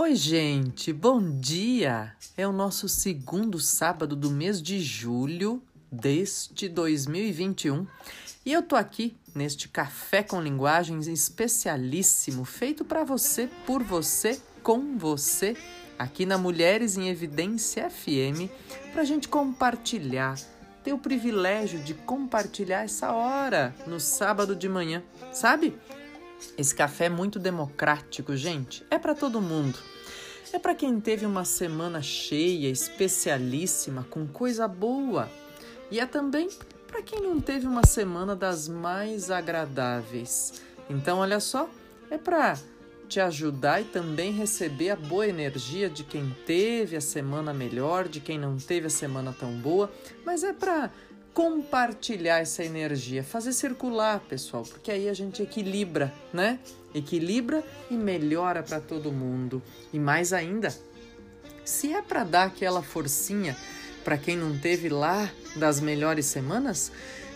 Oi, gente, bom dia! É o nosso segundo sábado do mês de julho deste 2021 e eu tô aqui neste café com linguagens especialíssimo feito para você, por você, com você, aqui na Mulheres em Evidência FM, para a gente compartilhar, ter o privilégio de compartilhar essa hora no sábado de manhã, sabe? Esse café é muito democrático, gente. É para todo mundo. É para quem teve uma semana cheia, especialíssima, com coisa boa. E é também para quem não teve uma semana das mais agradáveis. Então, olha só, é para te ajudar e também receber a boa energia de quem teve a semana melhor, de quem não teve a semana tão boa, mas é para compartilhar essa energia, fazer circular, pessoal, porque aí a gente equilibra, né? Equilibra e melhora para todo mundo. E mais ainda, se é para dar aquela forcinha para quem não teve lá das melhores semanas,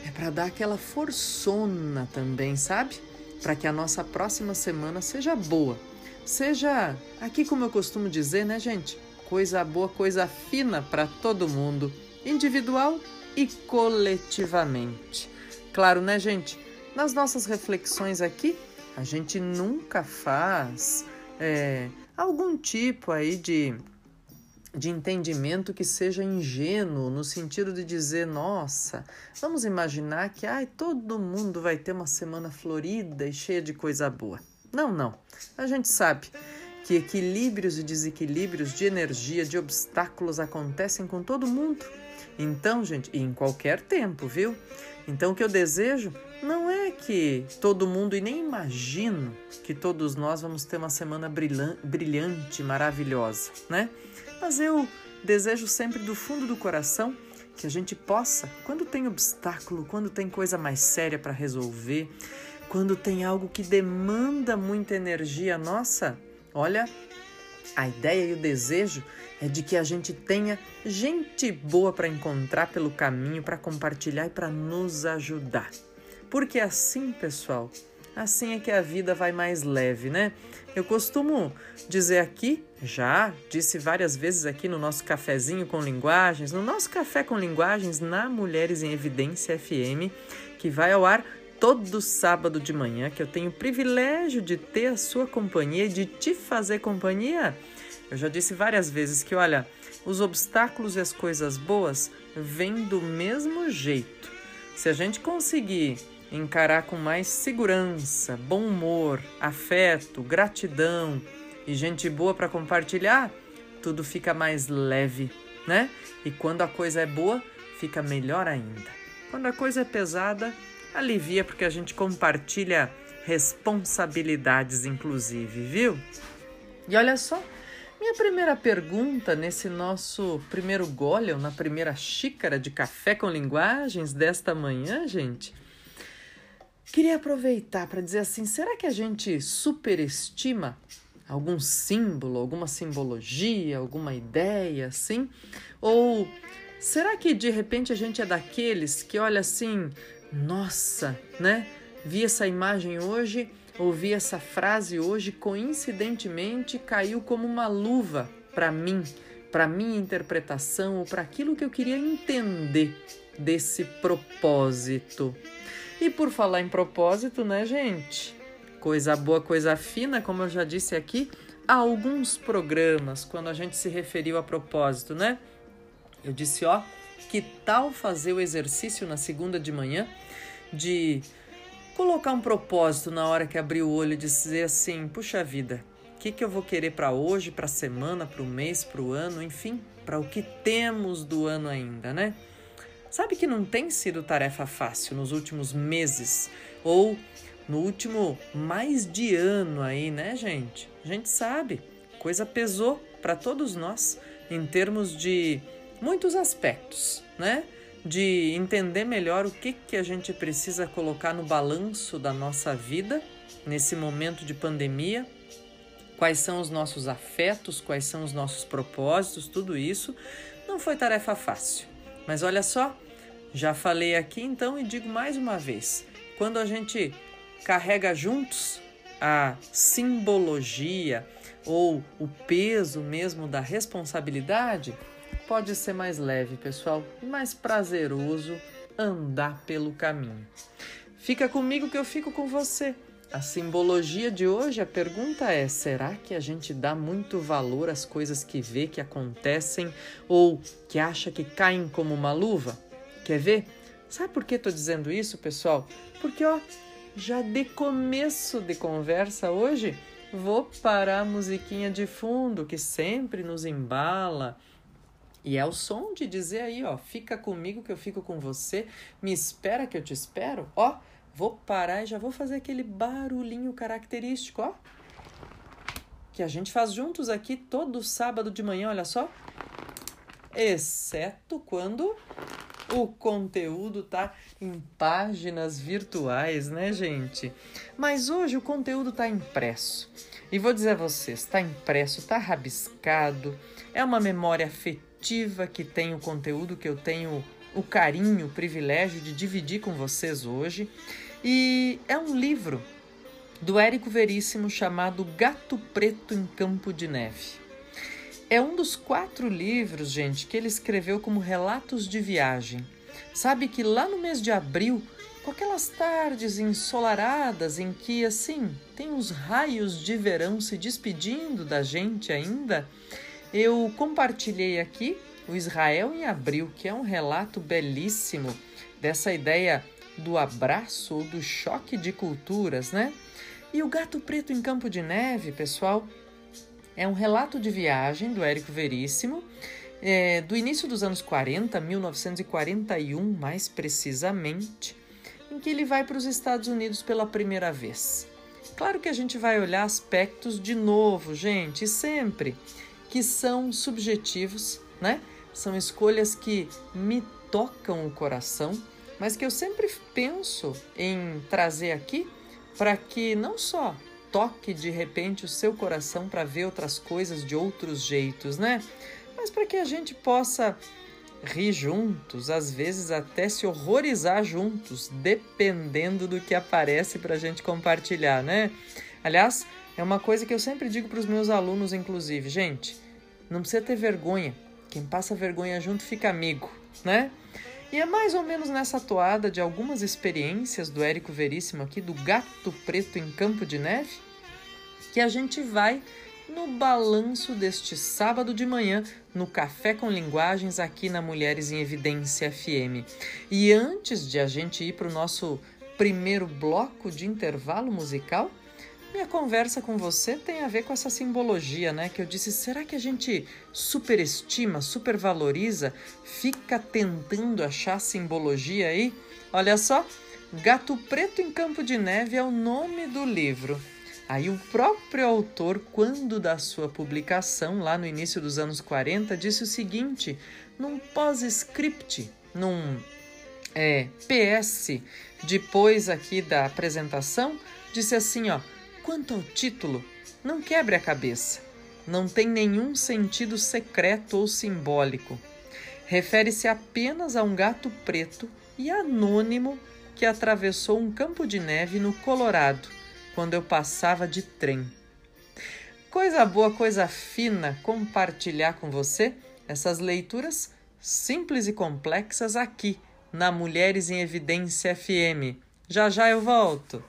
é para dar aquela forçona também, sabe? Para que a nossa próxima semana seja boa. Seja, aqui como eu costumo dizer, né, gente? Coisa boa, coisa fina para todo mundo, individual e coletivamente. Claro, né, gente? Nas nossas reflexões aqui, a gente nunca faz é, algum tipo aí de, de entendimento que seja ingênuo, no sentido de dizer, nossa, vamos imaginar que ai, todo mundo vai ter uma semana florida e cheia de coisa boa. Não, não. A gente sabe que equilíbrios e desequilíbrios de energia, de obstáculos acontecem com todo mundo então, gente, e em qualquer tempo, viu? Então, o que eu desejo não é que todo mundo, e nem imagino que todos nós vamos ter uma semana brilhante, maravilhosa, né? Mas eu desejo sempre do fundo do coração que a gente possa, quando tem obstáculo, quando tem coisa mais séria para resolver, quando tem algo que demanda muita energia nossa, olha, a ideia e o desejo é de que a gente tenha gente boa para encontrar pelo caminho, para compartilhar e para nos ajudar. Porque assim, pessoal, assim é que a vida vai mais leve, né? Eu costumo dizer aqui, já disse várias vezes aqui no nosso cafezinho com linguagens, no nosso café com linguagens na Mulheres em Evidência FM, que vai ao ar todo sábado de manhã, que eu tenho o privilégio de ter a sua companhia e de te fazer companhia. Eu já disse várias vezes que, olha, os obstáculos e as coisas boas vêm do mesmo jeito. Se a gente conseguir encarar com mais segurança, bom humor, afeto, gratidão e gente boa para compartilhar, tudo fica mais leve, né? E quando a coisa é boa, fica melhor ainda. Quando a coisa é pesada, alivia porque a gente compartilha responsabilidades, inclusive, viu? E olha só, minha primeira pergunta nesse nosso primeiro gole, na primeira xícara de café com linguagens desta manhã, gente. Queria aproveitar para dizer assim: será que a gente superestima algum símbolo, alguma simbologia, alguma ideia assim? Ou será que de repente a gente é daqueles que olha assim, nossa, né? Vi essa imagem hoje, ouvi essa frase hoje, coincidentemente caiu como uma luva para mim, para minha interpretação ou para aquilo que eu queria entender desse propósito. E por falar em propósito, né, gente? Coisa boa, coisa fina, como eu já disse aqui, há alguns programas quando a gente se referiu a propósito, né? Eu disse, ó, que tal fazer o exercício na segunda de manhã de colocar um propósito na hora que abrir o olho e dizer assim: puxa vida, o que, que eu vou querer para hoje, para a semana, para o mês, para o ano, enfim, para o que temos do ano ainda, né? Sabe que não tem sido tarefa fácil nos últimos meses ou no último mais de ano aí, né, gente? A gente sabe, coisa pesou para todos nós em termos de muitos aspectos, né? De entender melhor o que, que a gente precisa colocar no balanço da nossa vida nesse momento de pandemia, quais são os nossos afetos, quais são os nossos propósitos, tudo isso não foi tarefa fácil. Mas olha só, já falei aqui então e digo mais uma vez: quando a gente carrega juntos a simbologia, ou o peso mesmo da responsabilidade, pode ser mais leve, pessoal, e mais prazeroso andar pelo caminho. Fica comigo que eu fico com você. A simbologia de hoje, a pergunta é: será que a gente dá muito valor às coisas que vê que acontecem ou que acha que caem como uma luva? Quer ver? Sabe por que estou dizendo isso, pessoal? Porque, ó, já de começo de conversa hoje, vou parar a musiquinha de fundo que sempre nos embala. E é o som de dizer aí, ó, fica comigo que eu fico com você, me espera que eu te espero, ó. Vou parar e já vou fazer aquele barulhinho característico, ó. Que a gente faz juntos aqui todo sábado de manhã, olha só. Exceto quando o conteúdo tá em páginas virtuais, né, gente? Mas hoje o conteúdo tá impresso. E vou dizer a vocês, tá impresso, tá rabiscado, é uma memória afetiva que tem o conteúdo que eu tenho o carinho, o privilégio de dividir com vocês hoje. E é um livro do Érico Veríssimo chamado Gato Preto em Campo de Neve. É um dos quatro livros, gente, que ele escreveu como relatos de viagem. Sabe que lá no mês de abril, com aquelas tardes ensolaradas em que, assim, tem os raios de verão se despedindo da gente ainda, eu compartilhei aqui o Israel em Abril, que é um relato belíssimo dessa ideia do abraço ou do choque de culturas, né? E o Gato Preto em Campo de Neve, pessoal, é um relato de viagem do Érico Veríssimo, é, do início dos anos 40, 1941 mais precisamente, em que ele vai para os Estados Unidos pela primeira vez. Claro que a gente vai olhar aspectos de novo, gente, sempre, que são subjetivos, né? São escolhas que me tocam o coração, mas que eu sempre penso em trazer aqui para que não só toque de repente o seu coração para ver outras coisas de outros jeitos, né? Mas para que a gente possa rir juntos, às vezes até se horrorizar juntos, dependendo do que aparece para a gente compartilhar, né? Aliás, é uma coisa que eu sempre digo para os meus alunos, inclusive, gente, não precisa ter vergonha quem passa vergonha junto fica amigo, né? E é mais ou menos nessa toada de algumas experiências do Érico Veríssimo aqui, do gato preto em campo de neve, que a gente vai no balanço deste sábado de manhã no Café com Linguagens aqui na Mulheres em Evidência FM. E antes de a gente ir para o nosso primeiro bloco de intervalo musical, minha conversa com você tem a ver com essa simbologia, né? Que eu disse, será que a gente superestima, supervaloriza, fica tentando achar simbologia aí? Olha só, Gato Preto em Campo de Neve é o nome do livro. Aí o próprio autor, quando da sua publicação, lá no início dos anos 40, disse o seguinte, num pós-script, num é, PS, depois aqui da apresentação, disse assim, ó, Quanto ao título, não quebre a cabeça. Não tem nenhum sentido secreto ou simbólico. Refere-se apenas a um gato preto e anônimo que atravessou um campo de neve no Colorado quando eu passava de trem. Coisa boa, coisa fina compartilhar com você essas leituras simples e complexas aqui na Mulheres em Evidência FM. Já já eu volto.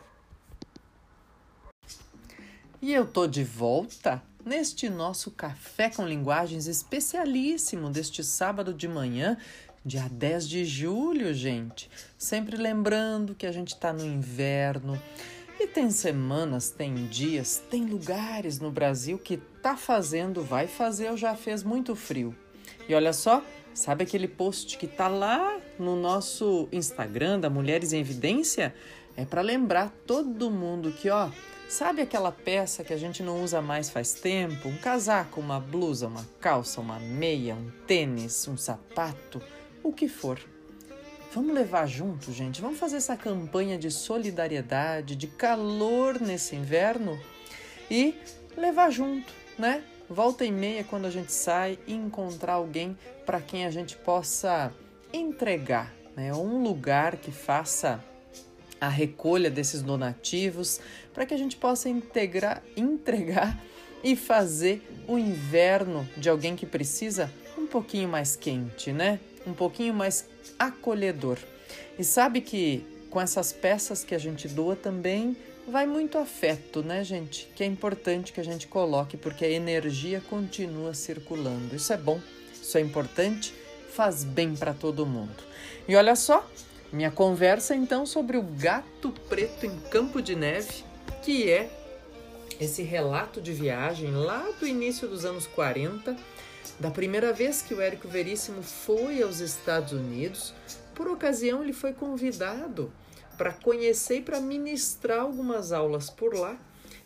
E eu tô de volta neste nosso café com linguagens especialíssimo deste sábado de manhã, dia 10 de julho, gente. Sempre lembrando que a gente tá no inverno e tem semanas, tem dias, tem lugares no Brasil que tá fazendo, vai fazer ou já fez muito frio. E olha só, sabe aquele post que tá lá no nosso Instagram da Mulheres em Evidência? É para lembrar todo mundo que, ó, Sabe aquela peça que a gente não usa mais faz tempo? Um casaco, uma blusa, uma calça, uma meia, um tênis, um sapato, o que for. Vamos levar junto, gente? Vamos fazer essa campanha de solidariedade, de calor nesse inverno e levar junto, né? Volta e meia quando a gente sai e encontrar alguém para quem a gente possa entregar, né? Um lugar que faça a recolha desses donativos, para que a gente possa integrar, entregar e fazer o inverno de alguém que precisa um pouquinho mais quente, né? Um pouquinho mais acolhedor. E sabe que com essas peças que a gente doa também vai muito afeto, né, gente? Que é importante que a gente coloque porque a energia continua circulando. Isso é bom, isso é importante, faz bem para todo mundo. E olha só, minha conversa então sobre o gato preto em Campo de Neve, que é esse relato de viagem lá do início dos anos 40, da primeira vez que o Érico Veríssimo foi aos Estados Unidos. Por ocasião, ele foi convidado para conhecer e para ministrar algumas aulas por lá.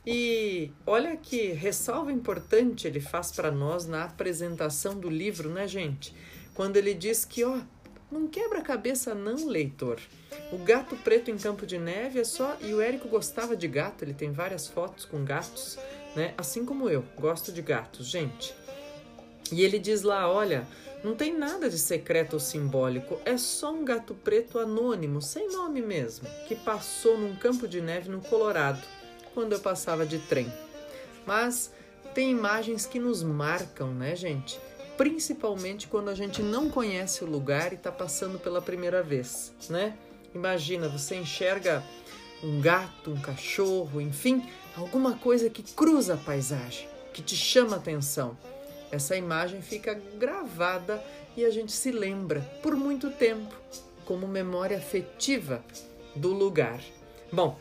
E olha que ressalva importante ele faz para nós na apresentação do livro, né, gente? Quando ele diz que, ó, não quebra a cabeça não, leitor. O gato preto em Campo de Neve é só... E o Érico gostava de gato, ele tem várias fotos com gatos, né? Assim como eu, gosto de gatos, gente. E ele diz lá, olha, não tem nada de secreto ou simbólico, é só um gato preto anônimo, sem nome mesmo, que passou num campo de neve no Colorado, quando eu passava de trem. Mas tem imagens que nos marcam, né, gente? Principalmente quando a gente não conhece o lugar e está passando pela primeira vez, né? Imagina, você enxerga um gato, um cachorro, enfim, alguma coisa que cruza a paisagem, que te chama a atenção. Essa imagem fica gravada e a gente se lembra por muito tempo, como memória afetiva do lugar. Bom,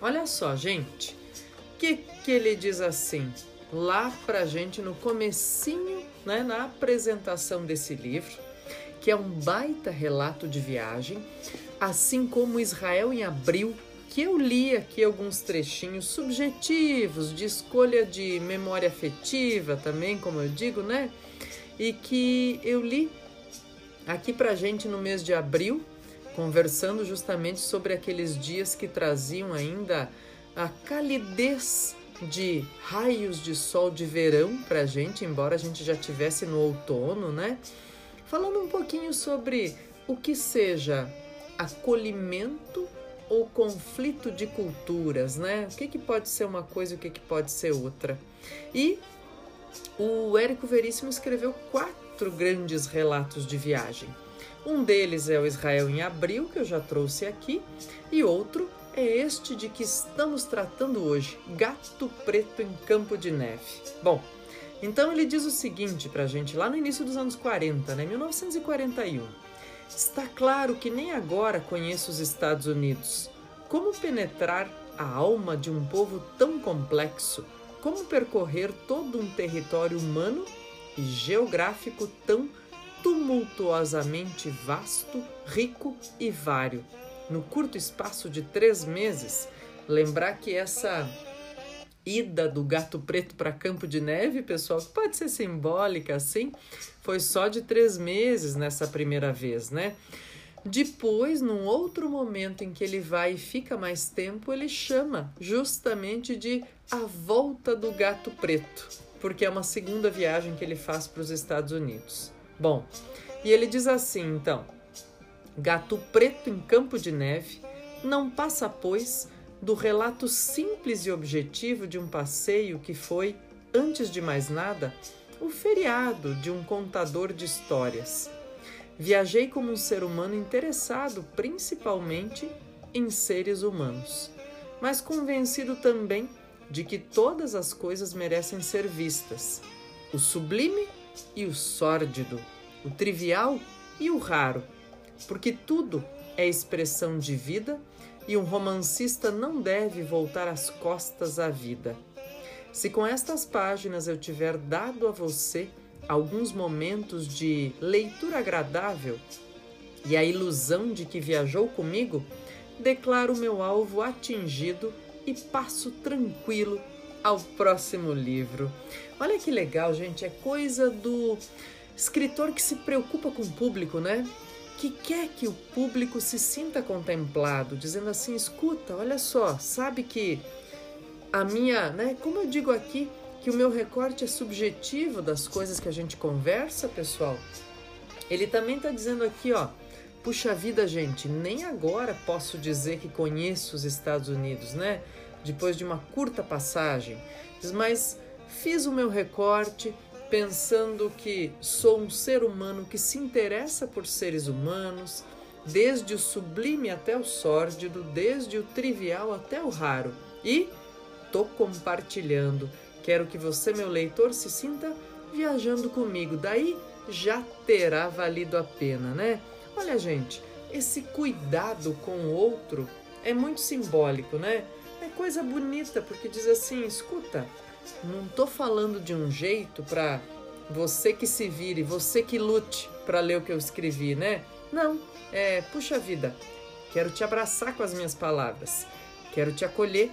olha só, gente, o que, que ele diz assim? Lá pra gente no comecinho né, na apresentação desse livro, que é um baita relato de viagem, assim como Israel em Abril, que eu li aqui alguns trechinhos subjetivos, de escolha de memória afetiva também, como eu digo, né? E que eu li aqui pra gente no mês de abril, conversando justamente sobre aqueles dias que traziam ainda a calidez de raios de sol de verão para a gente, embora a gente já tivesse no outono, né? Falando um pouquinho sobre o que seja acolhimento ou conflito de culturas, né? O que, que pode ser uma coisa e o que, que pode ser outra. E o Érico Veríssimo escreveu quatro grandes relatos de viagem. Um deles é o Israel em Abril, que eu já trouxe aqui, e outro é este de que estamos tratando hoje, gato preto em campo de neve. Bom, então ele diz o seguinte para a gente lá no início dos anos 40, né, 1941. Está claro que nem agora conheço os Estados Unidos. Como penetrar a alma de um povo tão complexo? Como percorrer todo um território humano e geográfico tão tumultuosamente vasto, rico e vário? No curto espaço de três meses. Lembrar que essa ida do gato preto para Campo de Neve, pessoal, que pode ser simbólica assim, foi só de três meses nessa primeira vez, né? Depois, num outro momento em que ele vai e fica mais tempo, ele chama justamente de a volta do gato preto, porque é uma segunda viagem que ele faz para os Estados Unidos. Bom, e ele diz assim, então: Gato Preto em Campo de Neve não passa, pois, do relato simples e objetivo de um passeio que foi, antes de mais nada, o feriado de um contador de histórias. Viajei como um ser humano interessado principalmente em seres humanos, mas convencido também de que todas as coisas merecem ser vistas: o sublime e o sórdido, o trivial e o raro porque tudo é expressão de vida e um romancista não deve voltar as costas à vida. Se com estas páginas eu tiver dado a você alguns momentos de leitura agradável e a ilusão de que viajou comigo, declaro meu alvo atingido e passo tranquilo ao próximo livro. Olha que legal, gente, é coisa do escritor que se preocupa com o público, né? Que quer que o público se sinta contemplado, dizendo assim: escuta, olha só, sabe que a minha, né? Como eu digo aqui, que o meu recorte é subjetivo das coisas que a gente conversa, pessoal. Ele também está dizendo aqui, ó. Puxa vida, gente, nem agora posso dizer que conheço os Estados Unidos, né? Depois de uma curta passagem. Mas fiz o meu recorte pensando que sou um ser humano que se interessa por seres humanos, desde o sublime até o sórdido, desde o trivial até o raro. E tô compartilhando. Quero que você, meu leitor, se sinta viajando comigo. Daí já terá valido a pena, né? Olha, gente, esse cuidado com o outro é muito simbólico, né? É coisa bonita, porque diz assim: escuta, não tô falando de um jeito para você que se vire, você que lute para ler o que eu escrevi, né? Não, é, puxa vida, quero te abraçar com as minhas palavras, quero te acolher,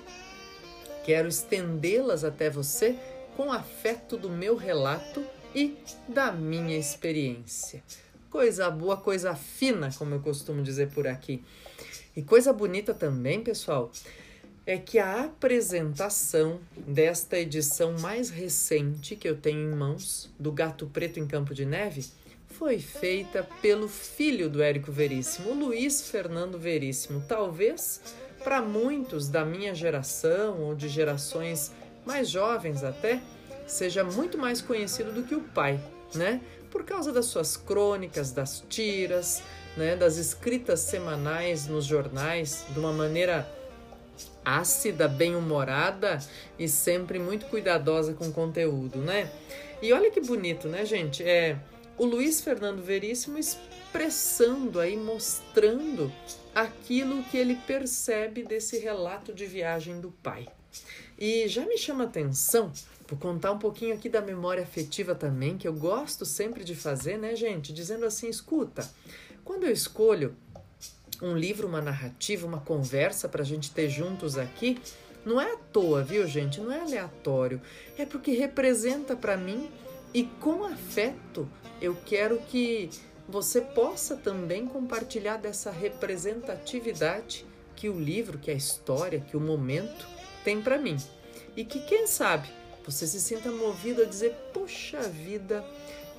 quero estendê-las até você com afeto do meu relato e da minha experiência. Coisa boa, coisa fina, como eu costumo dizer por aqui. E coisa bonita também, pessoal, é que a apresentação desta edição mais recente que eu tenho em mãos, do Gato Preto em Campo de Neve, foi feita pelo filho do Érico Veríssimo, Luiz Fernando Veríssimo. Talvez para muitos da minha geração ou de gerações mais jovens até, seja muito mais conhecido do que o pai, né? Por causa das suas crônicas, das tiras, né, das escritas semanais nos jornais, de uma maneira ácida, bem-humorada e sempre muito cuidadosa com o conteúdo, né? E olha que bonito, né, gente? É o Luiz Fernando Veríssimo expressando aí, mostrando aquilo que ele percebe desse relato de viagem do pai. E já me chama atenção, vou contar um pouquinho aqui da memória afetiva também, que eu gosto sempre de fazer, né, gente? Dizendo assim: escuta, quando eu escolho um livro, uma narrativa, uma conversa para a gente ter juntos aqui, não é à toa, viu, gente? Não é aleatório. É porque representa para mim e com afeto eu quero que você possa também compartilhar dessa representatividade que o livro, que a história, que o momento tem para mim. E que, quem sabe, você se sinta movido a dizer: puxa vida,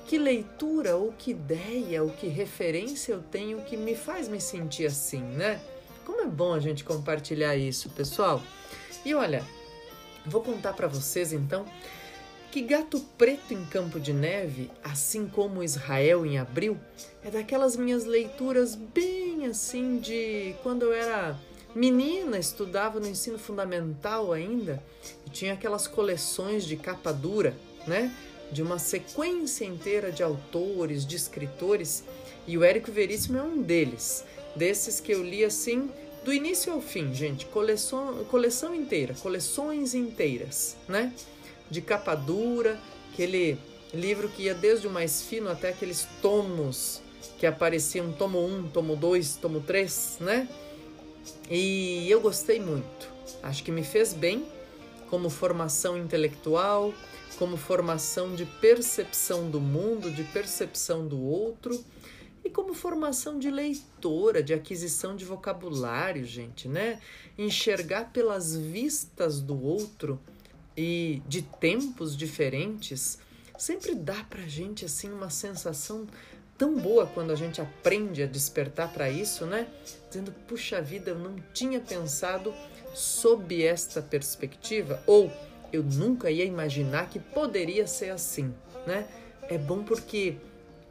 que leitura ou que ideia ou que referência eu tenho que me faz me sentir assim, né? Como é bom a gente compartilhar isso, pessoal. E olha, vou contar para vocês então que Gato Preto em Campo de Neve, assim como Israel em Abril, é daquelas minhas leituras bem assim de quando eu era menina, estudava no ensino fundamental ainda, e tinha aquelas coleções de capa dura, né? De uma sequência inteira de autores, de escritores, e o Érico Veríssimo é um deles, desses que eu li assim do início ao fim, gente, coleção, coleção inteira, coleções inteiras, né? De capa dura, aquele livro que ia desde o mais fino até aqueles tomos que apareciam tomo 1, tomo 2, tomo 3, né? E eu gostei muito. Acho que me fez bem como formação intelectual, como formação de percepção do mundo, de percepção do outro e como formação de leitora, de aquisição de vocabulário, gente, né? Enxergar pelas vistas do outro e de tempos diferentes sempre dá pra gente assim uma sensação tão boa quando a gente aprende a despertar para isso, né? Dizendo, puxa vida, eu não tinha pensado sob esta perspectiva, ou eu nunca ia imaginar que poderia ser assim, né? É bom porque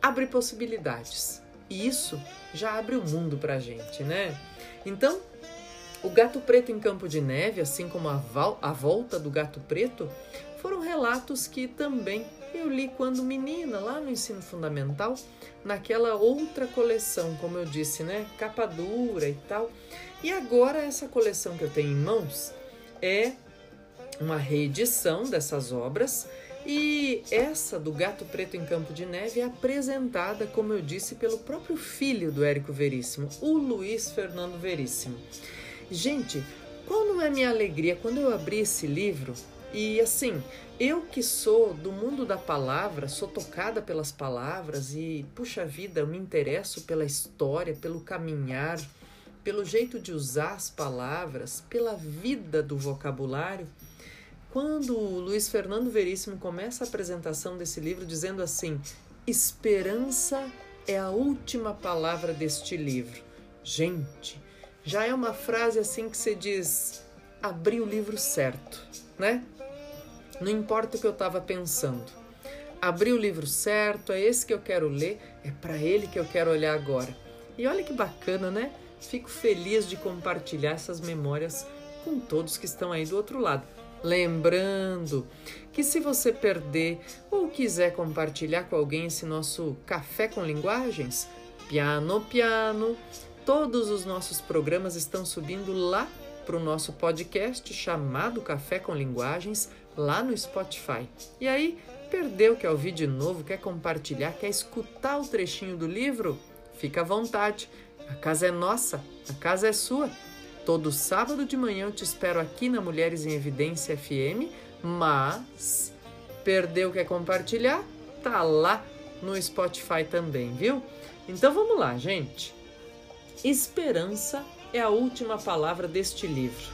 abre possibilidades e isso já abre o mundo para gente, né? Então, o Gato Preto em Campo de Neve, assim como a, a Volta do Gato Preto, foram relatos que também eu li quando menina, lá no ensino fundamental, naquela outra coleção, como eu disse, né? Capa dura e tal. E agora essa coleção que eu tenho em mãos é uma reedição dessas obras e essa do Gato Preto em Campo de Neve é apresentada, como eu disse, pelo próprio filho do Érico Veríssimo, o Luiz Fernando Veríssimo. Gente, qual não é minha alegria quando eu abri esse livro e assim, eu que sou do mundo da palavra, sou tocada pelas palavras e, puxa vida, eu me interesso pela história, pelo caminhar, pelo jeito de usar as palavras, pela vida do vocabulário. Quando o Luiz Fernando Veríssimo começa a apresentação desse livro dizendo assim: esperança é a última palavra deste livro. Gente, já é uma frase assim que se diz abrir o livro certo, né? Não importa o que eu estava pensando. Abri o livro certo, é esse que eu quero ler, é para ele que eu quero olhar agora. E olha que bacana, né? Fico feliz de compartilhar essas memórias com todos que estão aí do outro lado. Lembrando que se você perder ou quiser compartilhar com alguém esse nosso café com linguagens, piano piano, todos os nossos programas estão subindo lá para o nosso podcast chamado Café com Linguagens lá no Spotify. E aí, perdeu, quer ouvir de novo, quer compartilhar, quer escutar o trechinho do livro? Fica à vontade. A casa é nossa, a casa é sua. Todo sábado de manhã eu te espero aqui na Mulheres em Evidência FM, mas perdeu quer compartilhar? Tá lá no Spotify também, viu? Então vamos lá, gente. Esperança é a última palavra deste livro.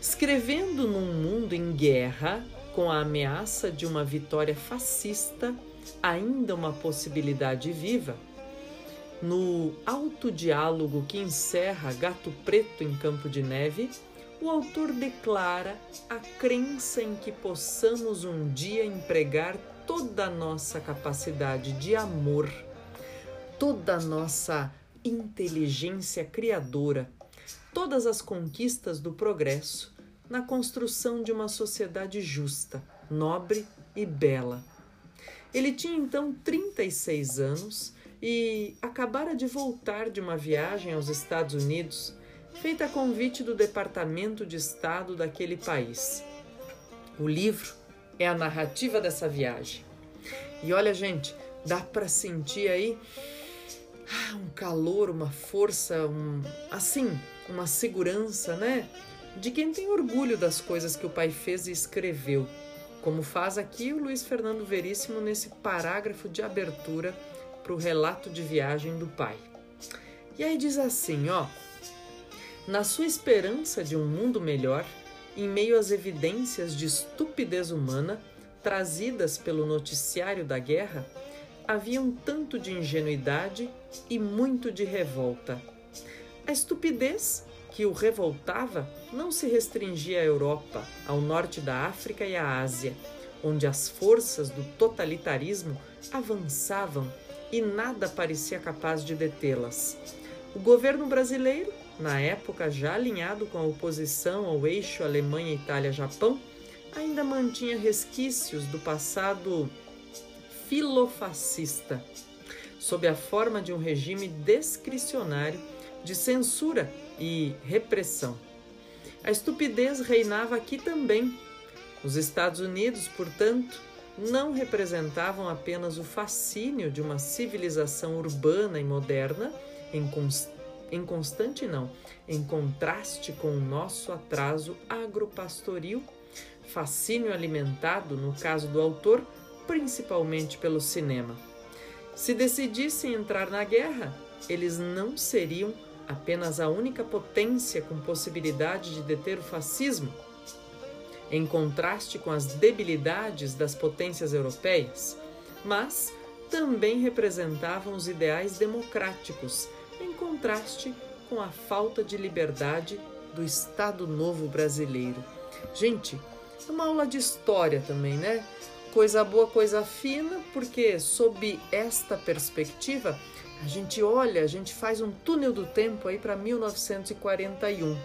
Escrevendo num mundo em guerra, com a ameaça de uma vitória fascista, ainda uma possibilidade viva, no alto diálogo que encerra Gato Preto em Campo de Neve, o autor declara a crença em que possamos um dia empregar toda a nossa capacidade de amor, toda a nossa inteligência criadora, todas as conquistas do progresso na construção de uma sociedade justa, nobre e bela. Ele tinha então 36 anos e acabara de voltar de uma viagem aos Estados Unidos, feita a convite do Departamento de Estado daquele país. O livro é a narrativa dessa viagem. E olha, gente, dá para sentir aí ah, um calor, uma força, um, assim, uma segurança, né? De quem tem orgulho das coisas que o pai fez e escreveu, como faz aqui o Luiz Fernando Veríssimo nesse parágrafo de abertura para o relato de viagem do pai. E aí diz assim, ó: Na sua esperança de um mundo melhor, em meio às evidências de estupidez humana trazidas pelo noticiário da guerra, havia um tanto de ingenuidade e muito de revolta. A estupidez que o revoltava não se restringia à Europa, ao norte da África e à Ásia, onde as forças do totalitarismo avançavam e nada parecia capaz de detê-las. O governo brasileiro, na época já alinhado com a oposição ao eixo Alemanha-Itália-Japão, ainda mantinha resquícios do passado filofascista, sob a forma de um regime discricionário de censura e repressão. A estupidez reinava aqui também. Os Estados Unidos, portanto, não representavam apenas o fascínio de uma civilização urbana e moderna, em, const... em constante não, em contraste com o nosso atraso agropastoril, fascínio alimentado, no caso do autor, principalmente pelo cinema. Se decidissem entrar na guerra, eles não seriam apenas a única potência com possibilidade de deter o fascismo, em contraste com as debilidades das potências europeias, mas também representavam os ideais democráticos, em contraste com a falta de liberdade do Estado Novo brasileiro. Gente, é uma aula de história também, né? Coisa boa, coisa fina, porque sob esta perspectiva, a gente olha, a gente faz um túnel do tempo aí para 1941,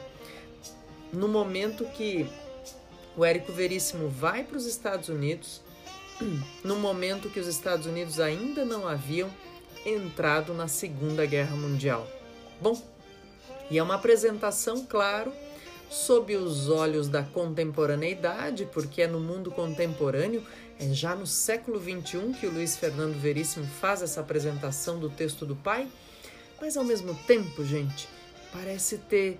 no momento que o Érico Veríssimo vai para os Estados Unidos, no momento que os Estados Unidos ainda não haviam entrado na Segunda Guerra Mundial. Bom, e é uma apresentação, claro, sob os olhos da contemporaneidade, porque é no mundo contemporâneo, é já no século XXI que o Luiz Fernando Veríssimo faz essa apresentação do texto do pai, mas ao mesmo tempo, gente, parece ter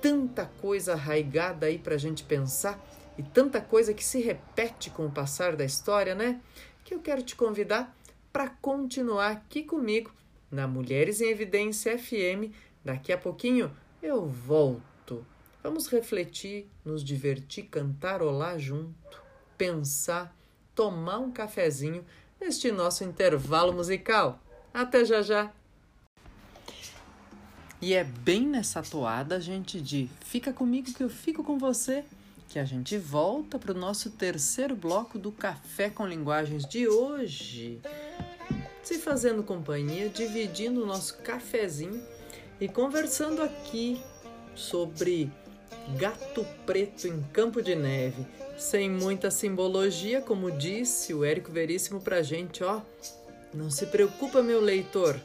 tanta coisa arraigada aí para a gente pensar e tanta coisa que se repete com o passar da história, né? Que eu quero te convidar para continuar aqui comigo na Mulheres em Evidência FM. Daqui a pouquinho eu volto. Vamos refletir, nos divertir, cantarolar junto, pensar, tomar um cafezinho neste nosso intervalo musical. Até já já! E é bem nessa toada, gente, de fica comigo que eu fico com você a gente volta para o nosso terceiro bloco do Café com Linguagens de hoje. Se fazendo companhia, dividindo o nosso cafezinho e conversando aqui sobre gato preto em campo de neve. Sem muita simbologia, como disse o Érico Veríssimo pra gente, ó. Não se preocupa, meu leitor.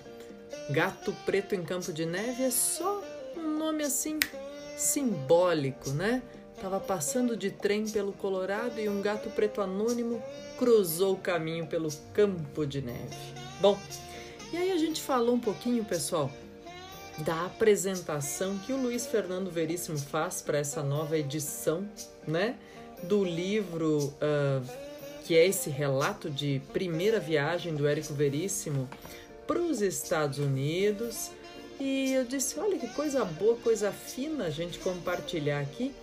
Gato preto em campo de neve é só um nome assim simbólico, né? Estava passando de trem pelo Colorado e um gato preto anônimo cruzou o caminho pelo campo de neve. Bom, e aí a gente falou um pouquinho, pessoal, da apresentação que o Luiz Fernando Veríssimo faz para essa nova edição, né? Do livro uh, que é esse relato de primeira viagem do Érico Veríssimo para os Estados Unidos. E eu disse: olha que coisa boa, coisa fina a gente compartilhar aqui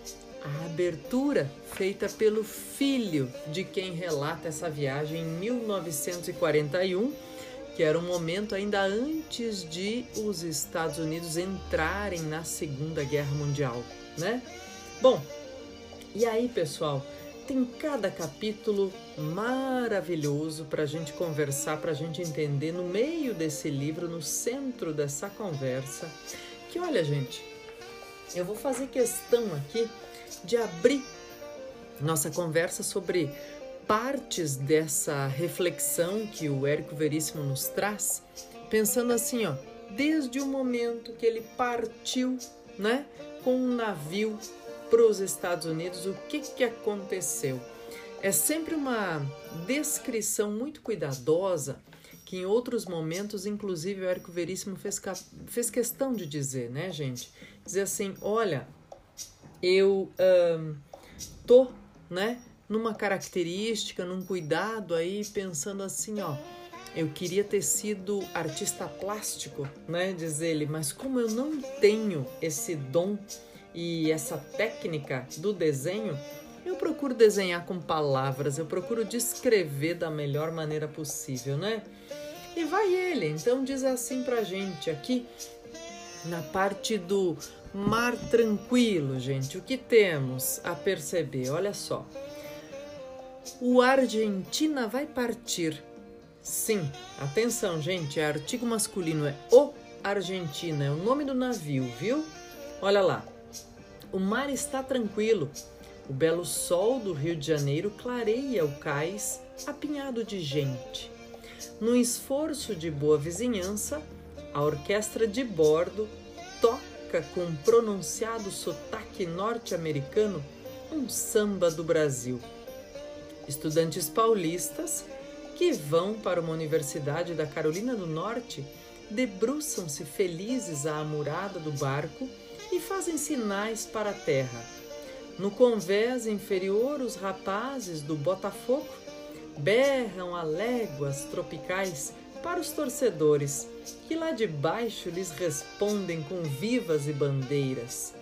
a abertura feita pelo filho de quem relata essa viagem em 1941, que era um momento ainda antes de os Estados Unidos entrarem na Segunda Guerra Mundial, né? Bom, e aí, pessoal, tem cada capítulo maravilhoso para a gente conversar, para a gente entender no meio desse livro, no centro dessa conversa, que olha, gente, eu vou fazer questão aqui de abrir nossa conversa sobre partes dessa reflexão que o Érico Veríssimo nos traz, pensando assim, ó, desde o momento que ele partiu, né, com um navio para os Estados Unidos, o que que aconteceu? É sempre uma descrição muito cuidadosa que em outros momentos, inclusive, o Érico Veríssimo fez, fez questão de dizer, né, gente? Dizer assim, olha, eu um, tô, né, numa característica, num cuidado aí, pensando assim, ó, eu queria ter sido artista plástico, né, diz ele, mas como eu não tenho esse dom e essa técnica do desenho, eu procuro desenhar com palavras, eu procuro descrever da melhor maneira possível, né? E vai ele, então diz assim pra gente aqui na parte do Mar tranquilo, gente. O que temos a perceber? Olha só. O Argentina vai partir. Sim, atenção, gente. É artigo masculino, é o Argentina, é o nome do navio, viu? Olha lá. O mar está tranquilo. O belo sol do Rio de Janeiro clareia o cais apinhado de gente. No esforço de boa vizinhança, a orquestra de bordo toca com pronunciado sotaque norte-americano um samba do Brasil. Estudantes paulistas que vão para uma universidade da Carolina do Norte debruçam-se felizes à amurada do barco e fazem sinais para a terra. No convés inferior, os rapazes do Botafogo berram a léguas tropicais para os torcedores, que lá de baixo lhes respondem com vivas e bandeiras.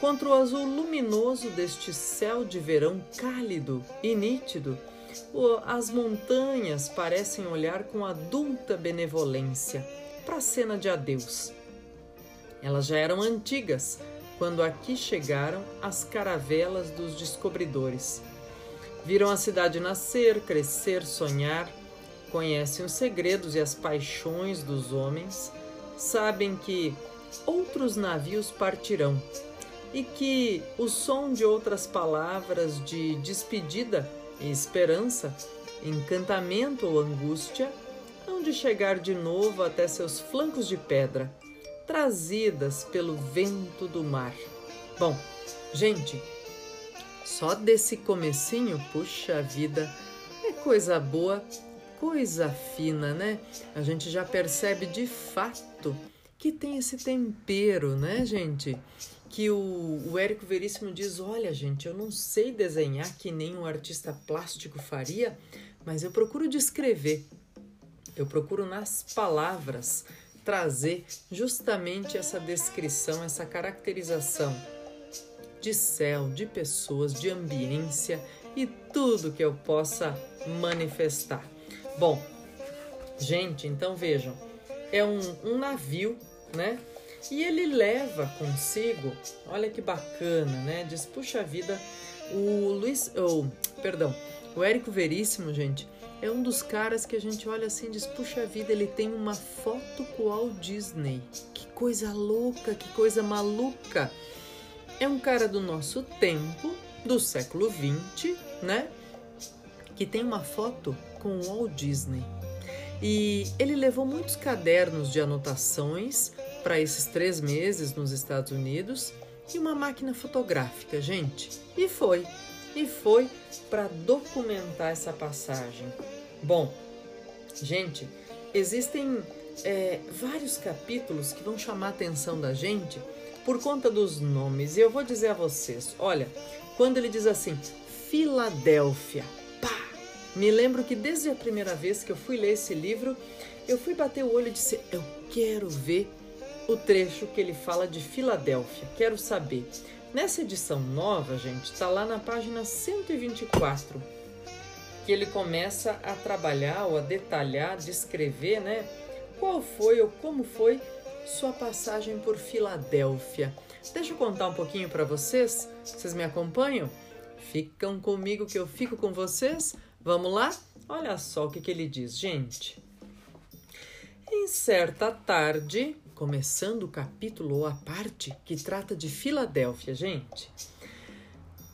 Contra o azul luminoso deste céu de verão cálido e nítido, as montanhas parecem olhar com adulta benevolência para a cena de adeus. Elas já eram antigas quando aqui chegaram as caravelas dos descobridores. Viram a cidade nascer, crescer, sonhar, conhecem os segredos e as paixões dos homens, sabem que outros navios partirão e que o som de outras palavras de despedida e esperança, encantamento ou angústia, hão de chegar de novo até seus flancos de pedra, trazidas pelo vento do mar. Bom, gente, só desse comecinho, puxa vida, é coisa boa coisa fina, né? A gente já percebe de fato que tem esse tempero, né, gente? Que o, o Érico Veríssimo diz: Olha, gente, eu não sei desenhar que nem um artista plástico faria, mas eu procuro descrever, eu procuro nas palavras trazer justamente essa descrição, essa caracterização de céu, de pessoas, de ambiência e tudo que eu possa manifestar. Bom, gente, então vejam, é um, um navio, né? E ele leva consigo, olha que bacana, né? Diz, puxa vida, O Luiz, oh, perdão, o Érico Veríssimo, gente, é um dos caras que a gente olha assim e diz: puxa vida, ele tem uma foto com o Walt Disney. Que coisa louca, que coisa maluca. É um cara do nosso tempo, do século XX, né? Que tem uma foto com Walt Disney. E ele levou muitos cadernos de anotações para esses três meses nos Estados Unidos e uma máquina fotográfica, gente. E foi. E foi para documentar essa passagem. Bom, gente, existem é, vários capítulos que vão chamar a atenção da gente por conta dos nomes. E eu vou dizer a vocês: olha, quando ele diz assim, Filadélfia! Me lembro que desde a primeira vez que eu fui ler esse livro, eu fui bater o olho e disse: eu quero ver o trecho que ele fala de Filadélfia, quero saber. Nessa edição nova, gente, está lá na página 124, que ele começa a trabalhar ou a detalhar, descrever, né? Qual foi ou como foi sua passagem por Filadélfia. Deixa eu contar um pouquinho para vocês. Vocês me acompanham? Ficam comigo que eu fico com vocês? Vamos lá? Olha só o que, que ele diz, gente. Em certa tarde, começando o capítulo ou a parte que trata de Filadélfia, gente.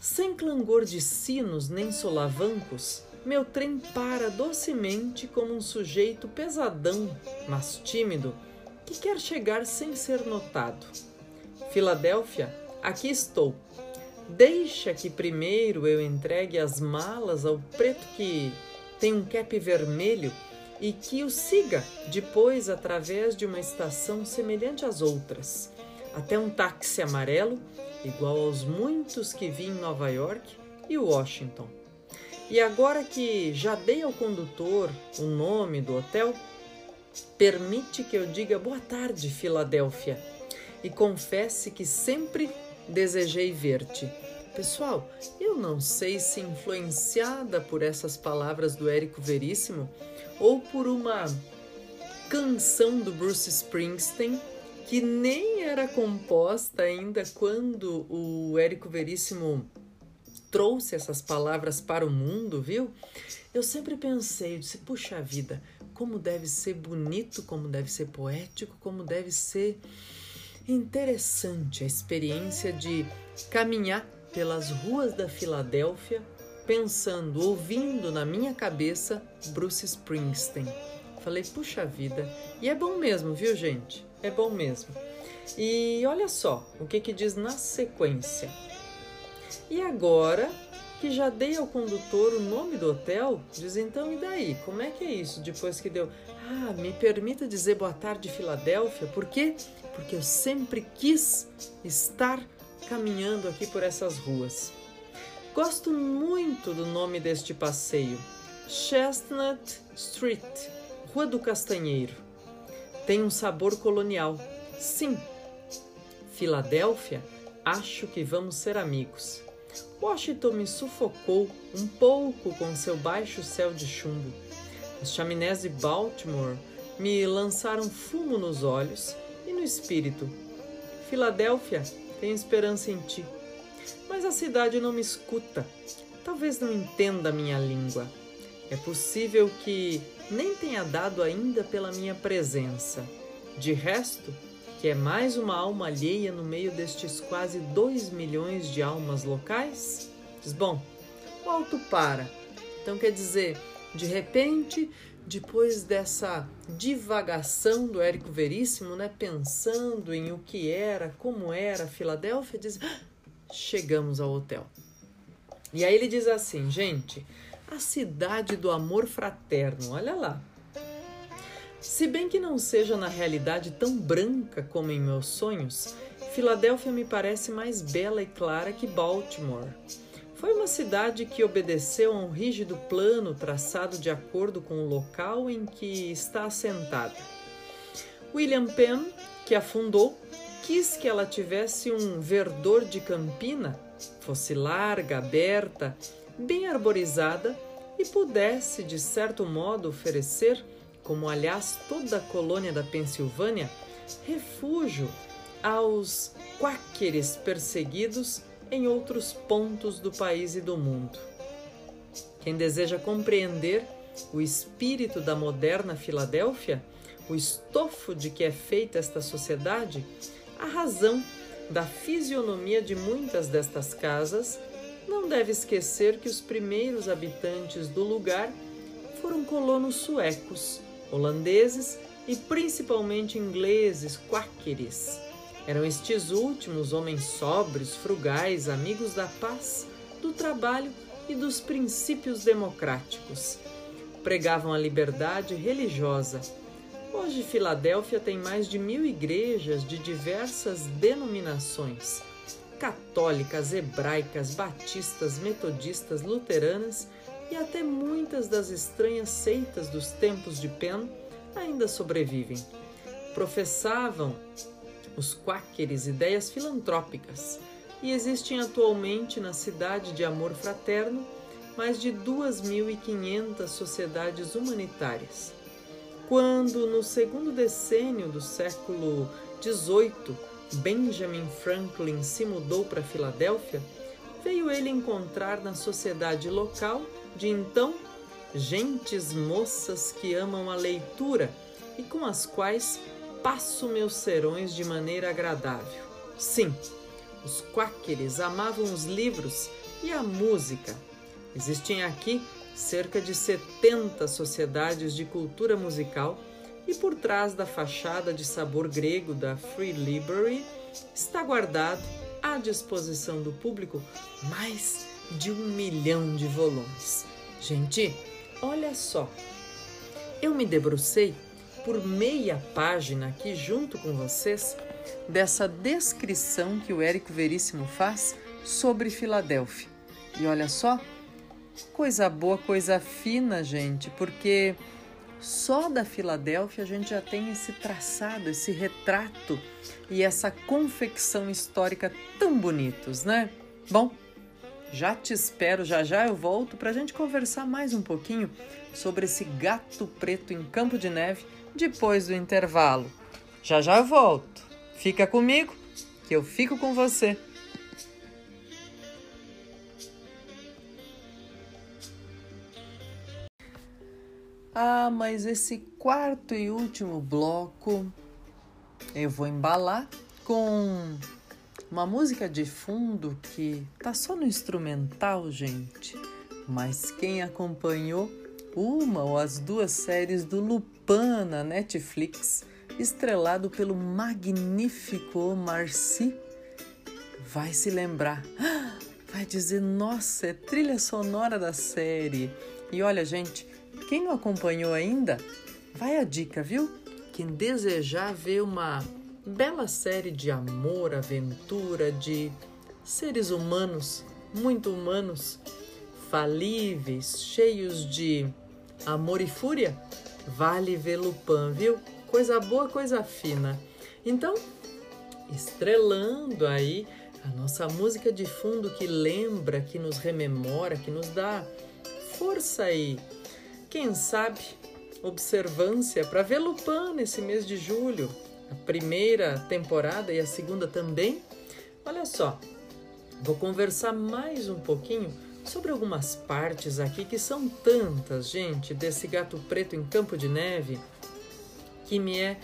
Sem clangor de sinos nem solavancos, meu trem para docemente como um sujeito pesadão, mas tímido, que quer chegar sem ser notado. Filadélfia, aqui estou. Deixa que primeiro eu entregue as malas ao preto que tem um cap vermelho e que o siga depois através de uma estação semelhante às outras, até um táxi amarelo, igual aos muitos que vi em Nova York e Washington. E agora que já dei ao condutor o nome do hotel, permite que eu diga boa tarde, Filadélfia, e confesse que sempre desejei ver-te. Pessoal, eu não sei se influenciada por essas palavras do Érico Veríssimo, ou por uma canção do Bruce Springsteen que nem era composta ainda quando o Érico Veríssimo trouxe essas palavras para o mundo, viu? Eu sempre pensei, disse, puxa vida, como deve ser bonito, como deve ser poético, como deve ser interessante a experiência de caminhar pelas ruas da Filadélfia pensando, ouvindo na minha cabeça Bruce Springsteen. Falei, puxa vida. E é bom mesmo, viu, gente? É bom mesmo. E olha só o que, que diz na sequência. E agora que já dei ao condutor o nome do hotel, diz então, e daí? Como é que é isso? Depois que deu, ah, me permita dizer boa tarde, Filadélfia, por quê? Porque eu sempre quis estar caminhando aqui por essas ruas. Gosto muito do nome deste passeio, Chestnut Street, Rua do Castanheiro. Tem um sabor colonial. Sim. Filadélfia, acho que vamos ser amigos. Washington me sufocou um pouco com seu baixo céu de chumbo. As chaminés de Baltimore me lançaram fumo nos olhos e no espírito. Filadélfia, tenho esperança em ti. Mas a cidade não me escuta. Talvez não entenda a minha língua. É possível que nem tenha dado ainda pela minha presença. De resto, que é mais uma alma alheia no meio destes quase dois milhões de almas locais? Diz, bom, o alto para. Então quer dizer, de repente, depois dessa divagação do Érico Veríssimo, né, pensando em o que era, como era Filadélfia, diz: ah, chegamos ao hotel. E aí ele diz assim, gente, a cidade do amor fraterno, olha lá. Se bem que não seja na realidade tão branca como em meus sonhos, Filadélfia me parece mais bela e clara que Baltimore. Foi uma cidade que obedeceu a um rígido plano traçado de acordo com o local em que está assentada. William Penn, que a fundou, quis que ela tivesse um verdor de campina, fosse larga, aberta, bem arborizada e pudesse, de certo modo, oferecer, como aliás toda a colônia da Pensilvânia, refúgio aos quáqueres perseguidos em outros pontos do país e do mundo. Quem deseja compreender o espírito da moderna Filadélfia, o estofo de que é feita esta sociedade, a razão da fisionomia de muitas destas casas, não deve esquecer que os primeiros habitantes do lugar foram colonos suecos, holandeses e principalmente ingleses, quáqueres. Eram estes últimos homens sóbrios, frugais, amigos da paz, do trabalho e dos princípios democráticos. Pregavam a liberdade religiosa. Hoje, Filadélfia tem mais de mil igrejas de diversas denominações católicas, hebraicas, batistas, metodistas, luteranas e até muitas das estranhas seitas dos tempos de Penn ainda sobrevivem. Professavam os quáqueres ideias filantrópicas e existem atualmente na cidade de Amor Fraterno mais de 2.500 sociedades humanitárias. Quando, no segundo decênio do século XVIII, Benjamin Franklin se mudou para Filadélfia, veio ele encontrar na sociedade local de então gentes moças que amam a leitura e com as quais passo meus serões de maneira agradável. Sim, os quáqueres amavam os livros e a música. Existem aqui cerca de 70 sociedades de cultura musical e por trás da fachada de sabor grego da Free Library está guardado à disposição do público mais de um milhão de volumes. Gente, olha só, eu me debrucei por meia página aqui junto com vocês dessa descrição que o Érico Veríssimo faz sobre Filadélfia. E olha só, coisa boa, coisa fina, gente, porque só da Filadélfia a gente já tem esse traçado, esse retrato e essa confecção histórica tão bonitos, né? Bom, já te espero, já já eu volto para a gente conversar mais um pouquinho sobre esse gato preto em Campo de Neve depois do intervalo. Já já eu volto. Fica comigo que eu fico com você. Ah, mas esse quarto e último bloco eu vou embalar com uma música de fundo que tá só no instrumental, gente. Mas quem acompanhou uma ou as duas séries do Lupin na Netflix, estrelado pelo magnífico Marcy, vai se lembrar. Vai dizer, nossa, é trilha sonora da série. E olha, gente, quem não acompanhou ainda, vai a dica, viu? Quem desejar ver uma bela série de amor, aventura, de seres humanos, muito humanos, falíveis, cheios de amor e fúria, vale ver viu? Coisa boa, coisa fina. Então, estrelando aí a nossa música de fundo que lembra, que nos rememora, que nos dá força aí quem sabe, observância para ver nesse mês de julho, a primeira temporada e a segunda também. Olha só, vou conversar mais um pouquinho sobre algumas partes aqui que são tantas, gente, desse gato preto em Campo de Neve, que me é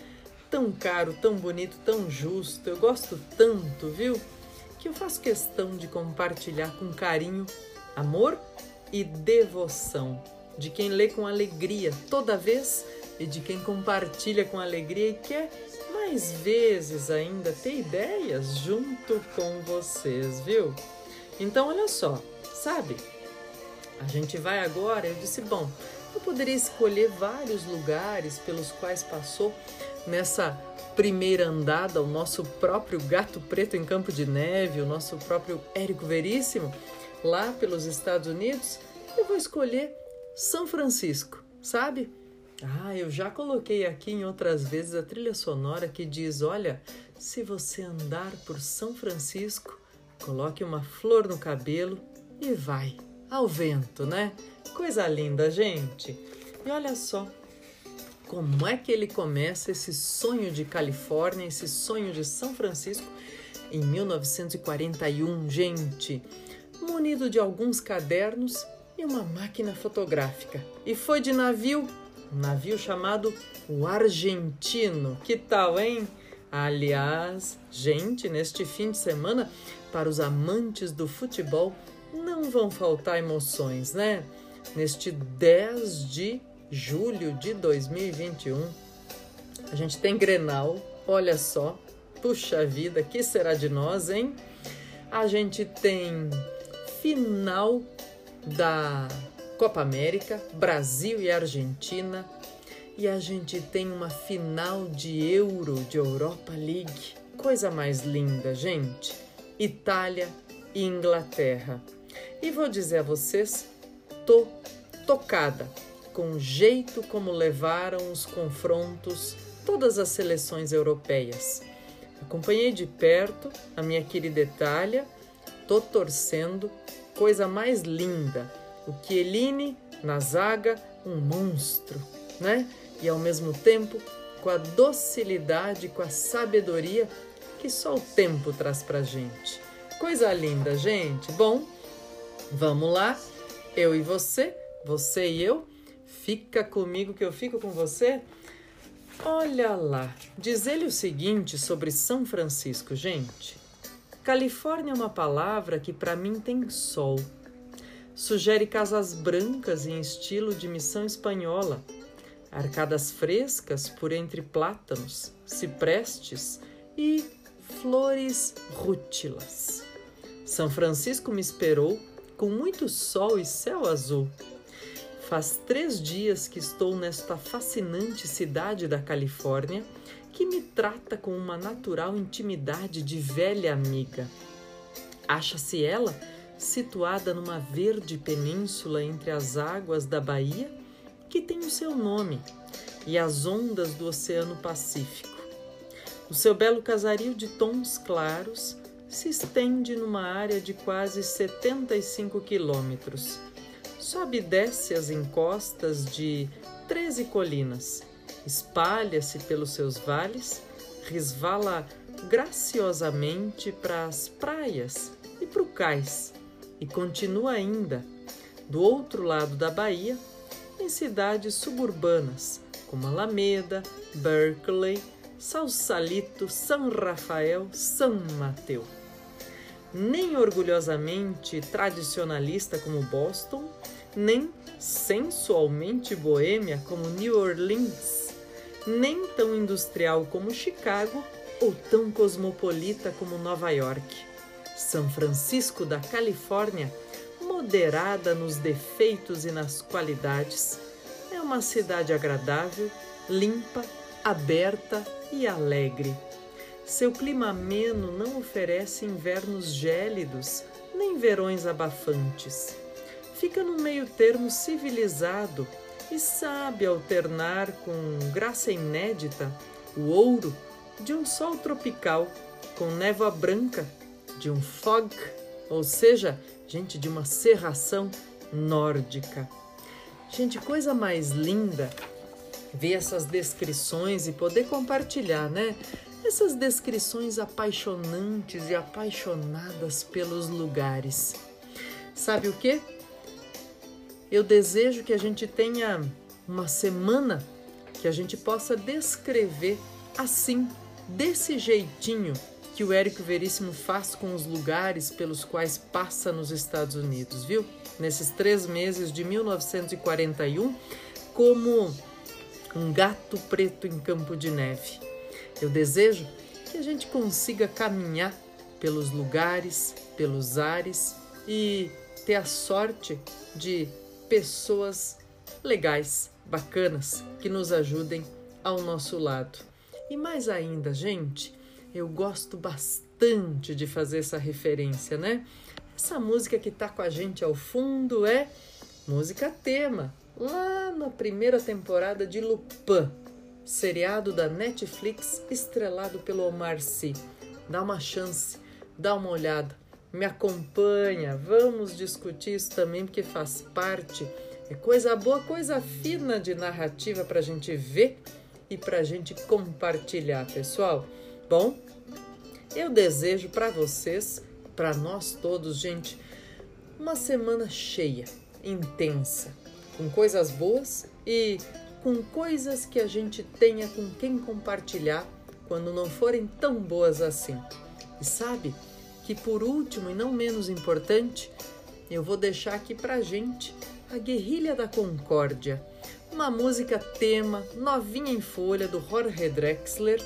tão caro, tão bonito, tão justo. Eu gosto tanto, viu? Que eu faço questão de compartilhar com carinho, amor e devoção de quem lê com alegria toda vez e de quem compartilha com alegria e quer mais vezes ainda ter ideias junto com vocês, viu? Então, olha só, sabe? A gente vai agora. Eu disse, bom, eu poderia escolher vários lugares pelos quais passou nessa primeira andada o nosso próprio gato preto em Campo de Neve, o nosso próprio Érico Veríssimo, lá pelos Estados Unidos. Eu vou escolher são Francisco, sabe? Ah, eu já coloquei aqui em outras vezes a trilha sonora que diz: olha, se você andar por São Francisco, coloque uma flor no cabelo e vai ao vento, né? Coisa linda, gente. E olha só, como é que ele começa esse sonho de Califórnia, esse sonho de São Francisco, em 1941, gente, munido de alguns cadernos e uma máquina fotográfica. E foi de navio, um navio chamado o Argentino. Que tal, hein? Aliás, gente, neste fim de semana, para os amantes do futebol, não vão faltar emoções, né? Neste 10 de julho de 2021, a gente tem Grenal, olha só, puxa vida, que será de nós, hein? A gente tem final da Copa América, Brasil e Argentina, e a gente tem uma final de Euro, de Europa League. Coisa mais linda, gente. Itália e Inglaterra. E vou dizer a vocês, tô tocada com o jeito como levaram os confrontos todas as seleções europeias. Acompanhei de perto a minha querida Itália, tô torcendo, coisa mais linda. O Chiellini na zaga, um monstro, né? e ao mesmo tempo com a docilidade, com a sabedoria que só o tempo traz pra gente. Coisa linda, gente. Bom, vamos lá. Eu e você, você e eu. Fica comigo que eu fico com você. Olha lá, diz ele o seguinte sobre São Francisco, gente. Califórnia é uma palavra que para mim tem sol. Sugere casas brancas em estilo de missão espanhola arcadas frescas por entre plátanos, ciprestes e flores rútilas. São Francisco me esperou com muito sol e céu azul. Faz três dias que estou nesta fascinante cidade da Califórnia que me trata com uma natural intimidade de velha amiga. Acha-se ela situada numa verde península entre as águas da Bahia que tem o seu nome, e as ondas do Oceano Pacífico. O seu belo casario de tons claros se estende numa área de quase 75 quilômetros. Sobe e desce as encostas de 13 colinas, espalha-se pelos seus vales, resvala graciosamente para as praias e para o cais, e continua ainda, do outro lado da baía, em cidades suburbanas como Alameda, Berkeley, Sausalito, São Rafael, São Mateu. Nem orgulhosamente tradicionalista como Boston, nem sensualmente boêmia como New Orleans, nem tão industrial como Chicago ou tão cosmopolita como Nova York. São Francisco da Califórnia moderada nos defeitos e nas qualidades, é uma cidade agradável, limpa, aberta e alegre. Seu clima ameno não oferece invernos gélidos nem verões abafantes. Fica no meio termo civilizado e sabe alternar com graça inédita o ouro de um sol tropical com névoa branca de um fog, ou seja, gente, de uma serração nórdica. Gente, coisa mais linda ver essas descrições e poder compartilhar, né? Essas descrições apaixonantes e apaixonadas pelos lugares. Sabe o que? Eu desejo que a gente tenha uma semana que a gente possa descrever assim, desse jeitinho, que o Érico Veríssimo faz com os lugares pelos quais passa nos Estados Unidos, viu? Nesses três meses de 1941, como um gato preto em campo de neve. Eu desejo que a gente consiga caminhar pelos lugares, pelos ares e ter a sorte de pessoas legais, bacanas, que nos ajudem ao nosso lado. E mais ainda, gente, eu gosto bastante de fazer essa referência, né? Essa música que tá com a gente ao fundo é música tema, lá na primeira temporada de Lupin, seriado da Netflix estrelado pelo Omar Sy. Dá uma chance, dá uma olhada, me acompanha, vamos discutir isso também porque faz parte. É coisa boa, coisa fina de narrativa para a gente ver e para a gente compartilhar, pessoal. Bom, Eu desejo para vocês, para nós todos, gente, uma semana cheia, intensa, com coisas boas e com coisas que a gente tenha com quem compartilhar quando não forem tão boas assim. E sabe que por último e não menos importante, eu vou deixar aqui pra gente a Guerrilha da Concórdia, uma música tema novinha em folha do Jorge Drexler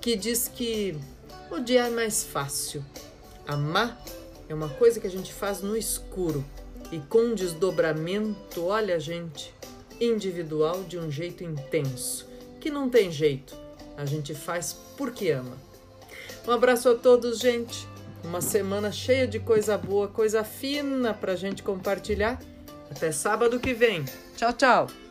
que diz que odiar é mais fácil. Amar é uma coisa que a gente faz no escuro e com desdobramento, olha, gente, individual de um jeito intenso, que não tem jeito, a gente faz porque ama. Um abraço a todos, gente. Uma semana cheia de coisa boa, coisa fina pra gente compartilhar. Até sábado que vem. Tchau, tchau.